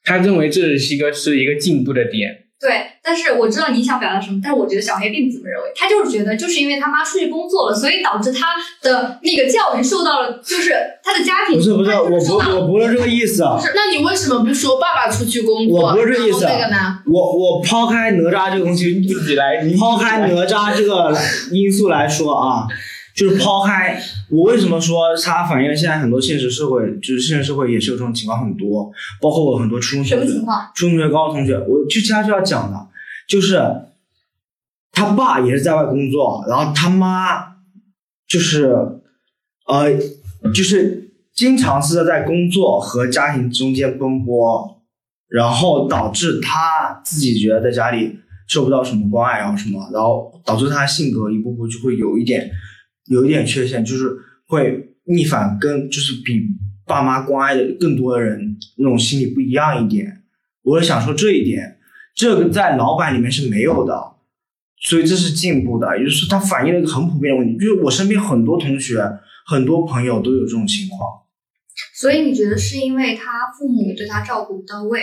他认为这是一个是一个进步的点。对，但是我知道你想表达什么，但是我觉得小黑并不这么认为，他就是觉得就是因为他妈出去工作了，所以导致他的那个教育受到了，就是他的家庭不是不是，我不我不是这个意思啊。那你为什么不说爸爸出去工作？我不是这个意思。那个呢？我我抛开哪吒这个东西你自己来，抛开哪吒这个因素来说啊。就是抛开我为什么说它反映了现在很多现实社会，就是现实社会也是有这种情况很多，包括我很多初中同学、初中同学、高中同学，我就其他就要讲的，就是他爸也是在外工作，然后他妈就是呃，就是经常是在工作和家庭中间奔波，然后导致他自己觉得在家里受不到什么关爱，然后什么，然后导致他性格一步步就会有一点。有一点缺陷，就是会逆反，跟就是比爸妈关爱的更多的人那种心理不一样一点。我是想说这一点，这个在老板里面是没有的，所以这是进步的。也就是说，它反映了一个很普遍的问题，就是我身边很多同学、很多朋友都有这种情况。所以你觉得是因为他父母对他照顾不到位？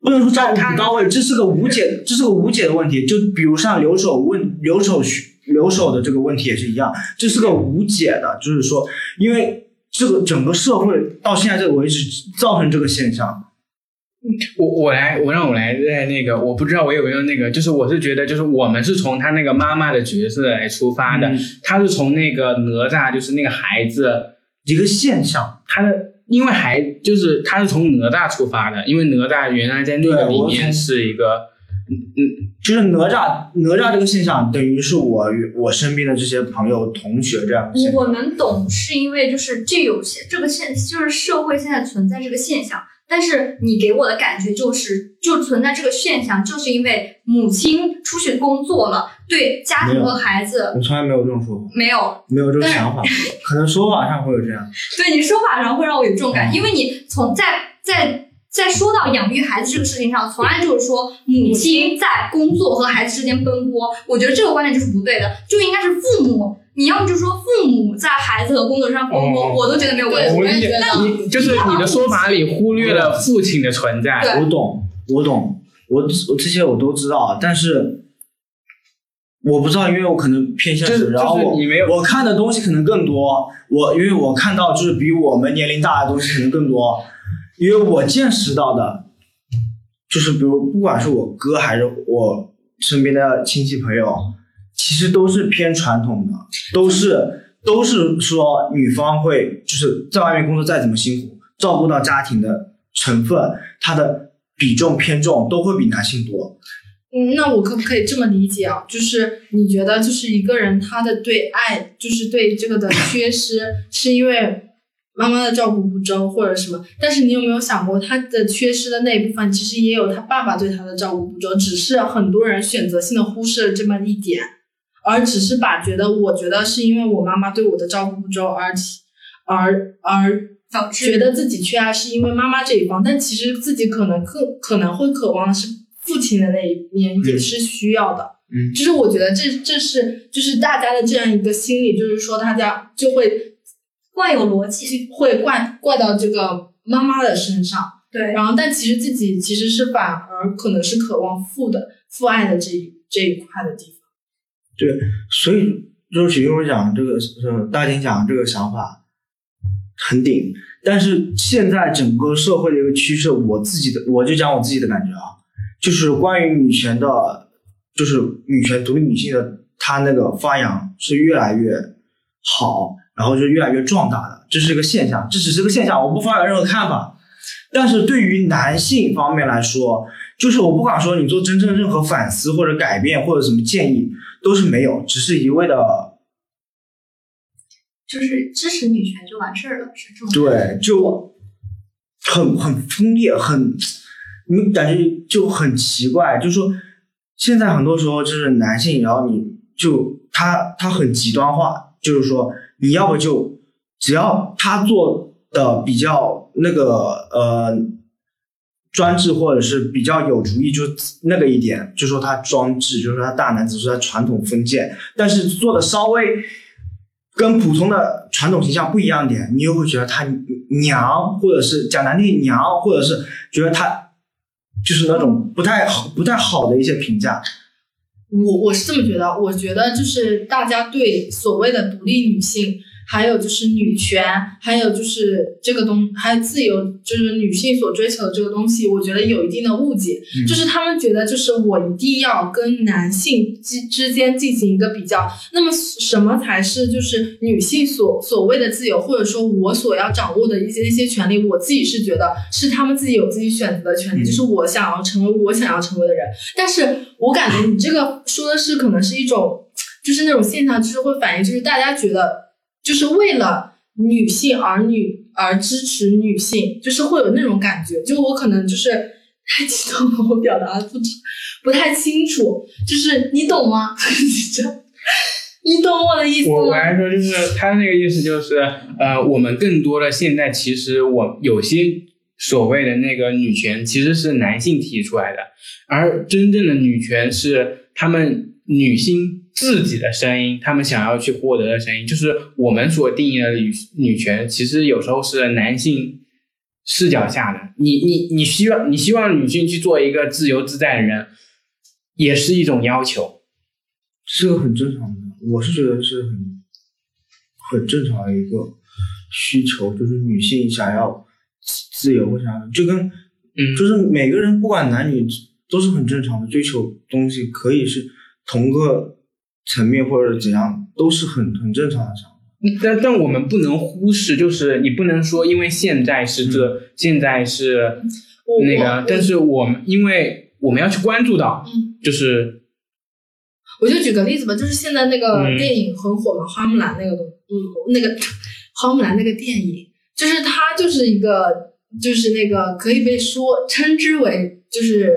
不能说照顾不到位，这是个无解，这是个无解的问题。就比如像留守问留守留守的这个问题也是一样，这是个无解的，就是说，因为这个整个社会到现在这个为止造成这个现象。我我来，我让我来在那个，我不知道我有没有那个，就是我是觉得，就是我们是从他那个妈妈的角色来出发的，他是从那个哪吒，就是那个孩子一个现象，他的因为孩就是他是从哪吒出发的，因为哪吒原来在那个里面是一个。嗯嗯，就是哪吒哪吒这个现象，等于是我我身边的这些朋友同学这样。我能懂，是因为就是这有些这个现，就是社会现在存在这个现象。但是你给我的感觉就是，就存在这个现象，就是因为母亲出去工作了，对家庭和孩子。我从来没有这种说法。没有，没有这种想法，可能说法上会有这样。对你说法上会让我有这种感觉，因为你从在在。在说到养育孩子这个事情上，从来就是说母亲在工作和孩子之间奔波，我觉得这个观点就是不对的，就应该是父母，你要不就说父母在孩子和工作上奔波，我都觉得没有关系。那你就是你的说法里忽略了父亲的存在。我懂，我懂，我我这些我都知道，但是我不知道，因为我可能偏现实，然后我我看的东西可能更多。我因为我看到就是比我们年龄大的东西可能更多，因为我见识到的，就是比如不管是我哥还是我身边的亲戚朋友，其实都是偏传统的，都是都是说女方会就是在外面工作再怎么辛苦，照顾到家庭的成分，它的比重偏重都会比男性多。嗯，那我可不可以这么理解啊？就是你觉得，就是一个人他的对爱，就是对这个的缺失，是因为妈妈的照顾不周或者什么？但是你有没有想过，他的缺失的那一部分，其实也有他爸爸对他的照顾不周，只是很多人选择性的忽视了这么一点，而只是把觉得，我觉得是因为我妈妈对我的照顾不周而而而觉得自己缺爱，是因为妈妈这一方，但其实自己可能可可能会渴望的是。父亲的那一面也是需要的，嗯，就是我觉得这这是就是大家的这样一个心理，就是说大家就会怪有逻辑，会怪怪到这个妈妈的身上，对，然后但其实自己其实是反而可能是渴望父的父爱的这一这一块的地方，对，所以就是许我讲这个呃大金讲这个想法很顶，但是现在整个社会的一个趋势，我自己的我就讲我自己的感觉啊。就是关于女权的，就是女权独立女性的，她那个发扬是越来越好，然后就越来越壮大的，这是一个现象，这只是个现象，我不发表任何看法。但是对于男性方面来说，就是我不管说你做真正任何反思或者改变或者什么建议，都是没有，只是一味的，就是支持女权就完事儿了，是这种对，就很很分裂，很。你感觉就很奇怪，就是说，现在很多时候就是男性，然后你就他他很极端化，就是说，你要不就只要他做的比较那个呃专制或者是比较有主意，就那个一点，就说他专制，就是说他大男子，说他传统封建，但是做的稍微跟普通的传统形象不一样点，你又会觉得他娘，或者是讲难听娘，或者是觉得他。就是那种不太好、不太好的一些评价。我我是这么觉得，我觉得就是大家对所谓的独立女性。还有就是女权，还有就是这个东，还有自由，就是女性所追求的这个东西，我觉得有一定的误解。就是他们觉得，就是我一定要跟男性之之间进行一个比较。那么什么才是就是女性所所谓的自由，或者说我所要掌握的一些一些权利？我自己是觉得是他们自己有自己选择的权利，就是我想要成为我想要成为的人。但是我感觉你这个说的是可能是一种，就是那种现象，就是会反映，就是大家觉得。就是为了女性而女而支持女性，就是会有那种感觉。就我可能就是太激动了，我表达不不太清楚。就是你懂吗？你懂我的意思吗？我我来说，就是他那个意思，就是呃，我们更多的现在其实我有些所谓的那个女权，其实是男性提出来的，而真正的女权是他们女性。自己的声音，他们想要去获得的声音，就是我们所定义的女女权。其实有时候是男性视角下的。你你你希望你希望女性去做一个自由自在的人，也是一种要求，是个很正常的。我是觉得是很很正常的一个需求，就是女性想要自由，想要就跟嗯，就是每个人不管男女都是很正常的追求东西，可以是同个。层面或者怎样都是很很正常的想法，但但我们不能忽视，就是你不能说因为现在是这，现在是那个，但是我们因为我们要去关注到，就是，我就举个例子吧，就是现在那个电影很火嘛，花木兰那个东，嗯，那个花木兰那个电影，就是它就是一个，就是那个可以被说称之为就是。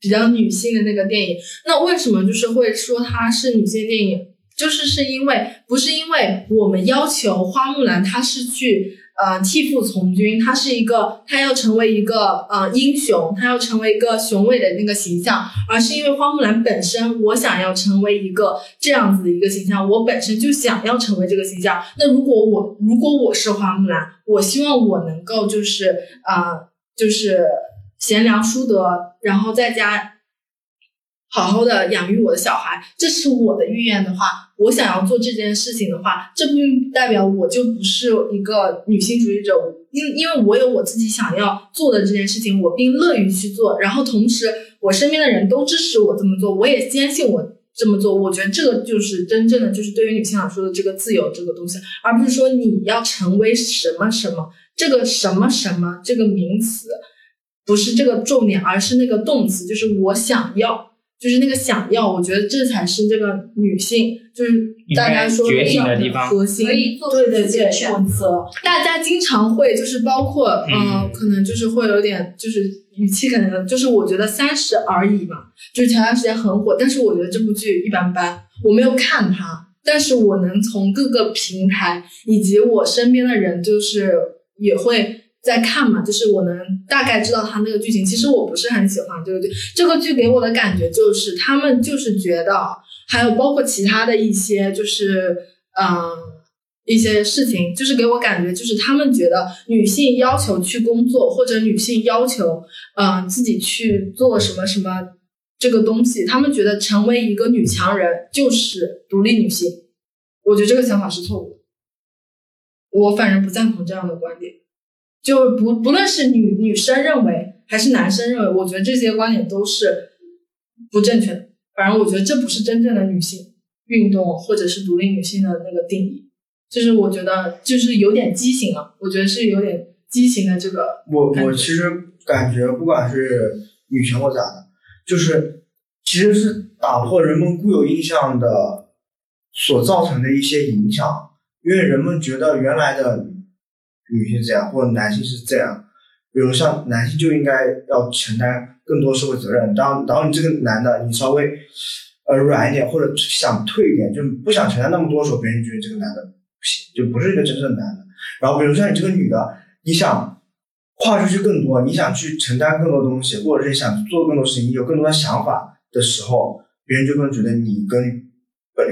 比较女性的那个电影，那为什么就是会说它是女性电影？就是是因为不是因为我们要求花木兰她是去呃替父从军，她是一个她要成为一个呃英雄，她要成为一个雄伟的那个形象，而是因为花木兰本身我想要成为一个这样子的一个形象，我本身就想要成为这个形象。那如果我如果我是花木兰，我希望我能够就是啊就是。贤良淑德，然后在家好好的养育我的小孩，这是我的意愿的话，我想要做这件事情的话，这并不代表我就不是一个女性主义者，因因为我有我自己想要做的这件事情，我并乐于去做，然后同时我身边的人都支持我这么做，我也坚信我这么做，我觉得这个就是真正的就是对于女性来说的这个自由这个东西，而不是说你要成为什么什么，这个什么什么这个名词不是这个重点，而是那个动词，就是我想要。就是那个想要，我觉得这才是这个女性，就是大家说觉醒的地方，核心。可以做对对对，选择。大家经常会就是包括嗯，可能就是会有点就是语气可能就是我觉得三十而已嘛，就是前段时间很火，但是我觉得这部剧一般般，我没有看它，但是我能从各个平台以及我身边的人就是也会。在看嘛，就是我能大概知道他那个剧情。其实我不是很喜欢这个剧，这个剧给我的感觉就是他们就是觉得，还有包括其他的一些就是嗯一些事情，就是给我感觉就是他们觉得女性要求去工作或者女性要求嗯自己去做什么什么这个东西，他们觉得成为一个女强人就是独立女性。我觉得这个想法是错误的，我反正不赞同这样的观点。就不不论是女女生认为还是男生认为，我觉得这些观点都是不正确的。反正我觉得这不是真正的女性运动或者是独立女性的那个定义，就是我觉得就是有点畸形了。我觉得是有点畸形的这个。我我其实感觉不管是女权或咋的，就是其实是打破人们固有印象的所造成的一些影响，因为人们觉得原来的。女性这样，或者男性是这样，比如像男性就应该要承担更多社会责任。当然后你这个男的你稍微呃软一点，或者想退一点，就不想承担那么多时候，别人觉得这个男的，就不是一个真正的男的。然后比如像你这个女的，你想跨出去更多，你想去承担更多东西，或者是想做更多事情，你有更多的想法的时候，别人就更觉得你跟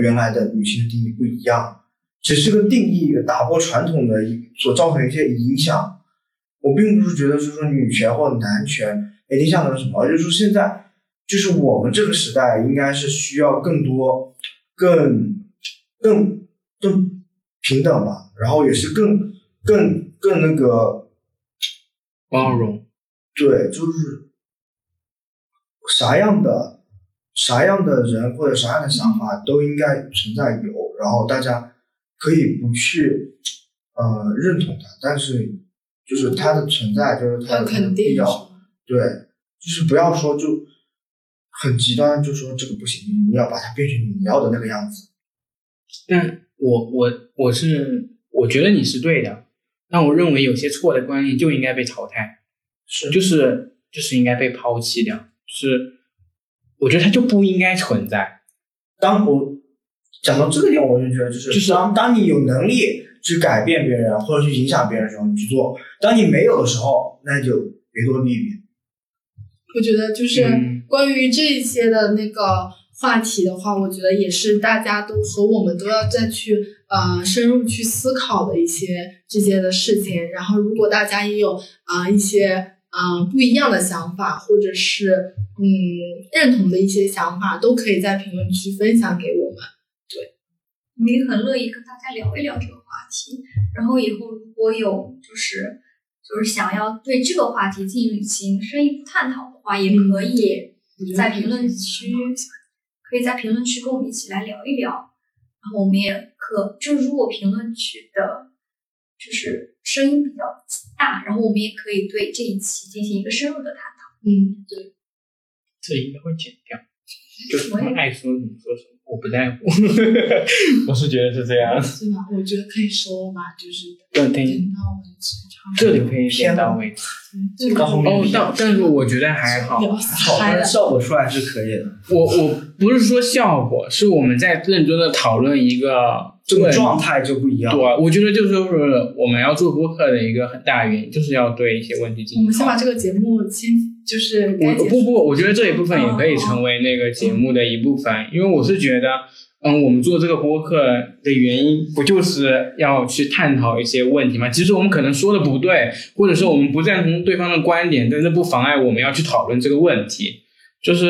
原来的女性的定义不一样。只是个定义，打破传统的所造成一些影响。我并不是觉得，就是说女权或者男权一定象征什么，而是说现在就是我们这个时代，应该是需要更多、更、更、更平等吧，然后也是更、更、更那个包容。对，就是啥样的、啥样的人或者啥样的想法都应该存在有，然后大家。可以不去呃认同它，但是就是它的存在，就是它的必要，对，就是不要说就很极端，就说这个不行，你要把它变成你要的那个样子。但我我我是我觉得你是对的，但我认为有些错的观念就应该被淘汰，是就是就是应该被抛弃掉，是我觉得它就不应该存在。当我。讲到这个点，我就觉得就是就是当当你有能力去改变别人或者去影响别人的时候，你去做；当你没有的时候，那就别多逼逼。我觉得就是关于这些的那个话题的话，我觉得也是大家都和我们都要再去呃深入去思考的一些这些的事情。然后，如果大家也有啊一些啊不一样的想法，或者是嗯认同的一些想法，都可以在评论区分享给我们。我们也很乐意跟大家聊一聊这个话题，然后以后如果有就是就是想要对这个话题进行深一步探讨的话，也可以在评论区，可以在评论区跟我们一起来聊一聊。然后我们也可就是如果评论区的，就是声音比较大，然后我们也可以对这一期进行一个深入的探讨。嗯，对，这应该会剪掉，就是爱说什么说什么。我不在乎，我是觉得是这样。是吗？我觉得可以说吧，就是点到为止。这里可以点到为止。哦，但但是我觉得还好，好，效果出来是可以的。我我不是说效果，是我们在认真的讨论一个这个状态就不一样。对，我觉得就是我们要做播客的一个很大原因，就是要对一些问题进行。我们先把这个节目先。就是我不不，我觉得这一部分也可以成为那个节目的一部分，因为我是觉得，嗯，我们做这个播客的原因，不就是要去探讨一些问题吗？其实我们可能说的不对，或者说我们不赞同对方的观点，但是不妨碍我们要去讨论这个问题。就是，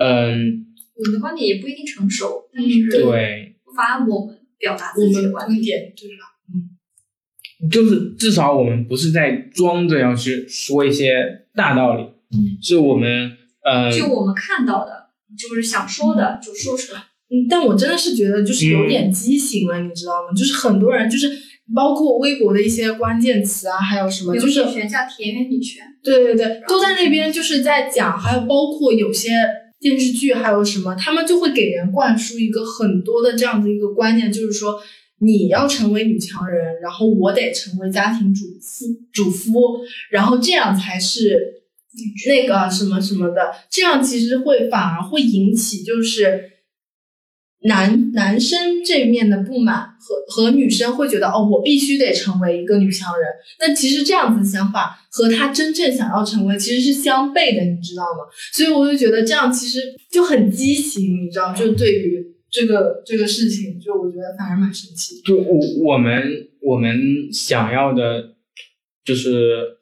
嗯，我们的观点也不一定成熟，但是对，不妨我们表达自己的观点，对吧？嗯，就是至少我们不是在装着要去说一些大道理，嗯，是我们呃，就我们看到的，就是想说的就说出来。嗯，但我真的是觉得就是有点畸形了，你知道吗？就是很多人就是。包括微博的一些关键词啊，还有什么，就是权叫田园女权，对对对，都在那边就是在讲，还有包括有些电视剧，还有什么，他们就会给人灌输一个很多的这样的一个观念，就是说你要成为女强人，然后我得成为家庭主妇，主夫，然后这样才是那个什么什么的，这样其实会反而会引起就是。男男生这面的不满和和女生会觉得哦，我必须得成为一个女强人。那其实这样子的想法和他真正想要成为其实是相悖的，你知道吗？所以我就觉得这样其实就很畸形，你知道？就对于这个这个事情，就我觉得反而蛮神奇。就我我们我们想要的，就是。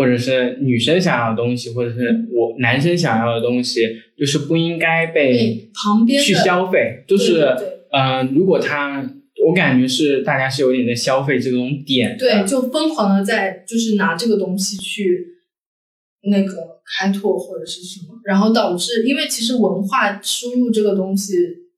或者是女生想要的东西，或者是我男生想要的东西，就是不应该被旁边去消费。就是，嗯，如果他，我感觉是大家是有点在消费这种点，对，就疯狂的在就是拿这个东西去那个开拓或者是什么，然后导致，因为其实文化输入这个东西，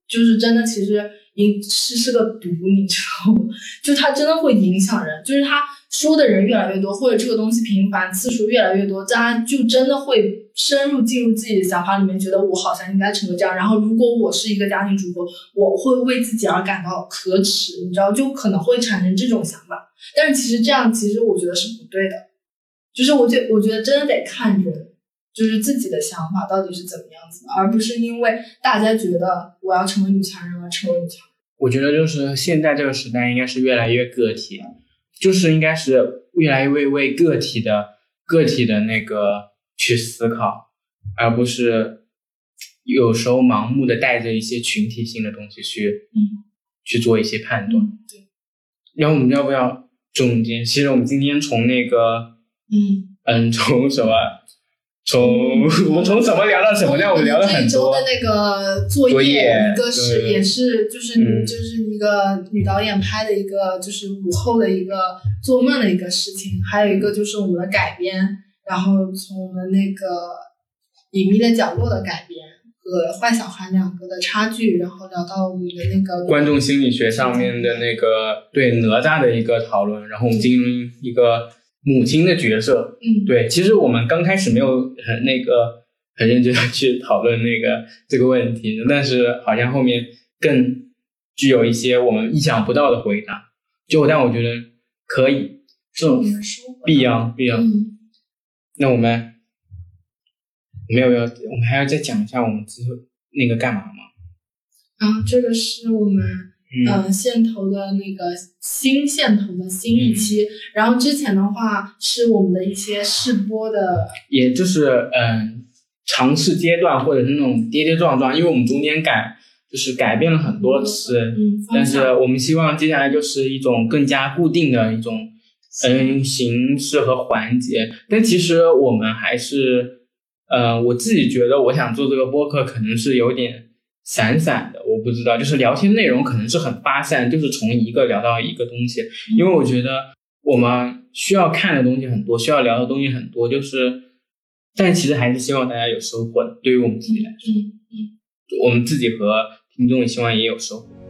就是真的其实影是是个毒，你知道吗？就它真的会影响人，就是它。说的人越来越多，或者这个东西频繁次数越来越多，大家就真的会深入进入自己的想法里面，觉得我好像应该成为这样。然后，如果我是一个家庭主妇，我会为自己而感到可耻，你知道，就可能会产生这种想法。但是其实这样，其实我觉得是不对的。就是我觉，我觉得真的得看人，就是自己的想法到底是怎么样子，而不是因为大家觉得我要成为女强人而成为女强人。我觉得就是现在这个时代应该是越来越个体。就是应该是越来越为个体的个体的那个去思考，而不是有时候盲目的带着一些群体性的东西去，嗯，去做一些判断。对。然后我们要不要总结？其实我们今天从那个，嗯嗯，从什么？从我们从怎么聊到什么？呢？我们聊了很多。的那个作业，一个是也是就是就是一个女导演拍的一个就是午后的一个做梦的一个事情，还有一个就是我们的改编，然后从我们那个隐秘的角落的改编和坏小孩两个的差距，然后聊到我们的那个观众心理学上面的那个对哪吒的一个讨论，然后我们进入一个。母亲的角色，嗯，对，其实我们刚开始没有很那个很认真的去讨论那个 这个问题，但是好像后面更具有一些我们意想不到的回答。就但我觉得可以，这种必要必要。那我们没有要，我们还要再讲一下我们之后那个干嘛吗？啊，这个是我们。嗯，线头的那个新线头的新一期，然后之前的话是我们的一些试播的，也就是嗯尝试阶段或者是那种跌跌撞撞，因为我们中间改就是改变了很多次，嗯，但是我们希望接下来就是一种更加固定的一种嗯形式和环节，但其实我们还是呃我自己觉得我想做这个播客可能是有点。散散的，我不知道，就是聊天内容可能是很发散，就是从一个聊到一个东西。因为我觉得我们需要看的东西很多，需要聊的东西很多，就是，但其实还是希望大家有收获的。对于我们自己来说，嗯嗯，我们自己和听众也希望也有收获。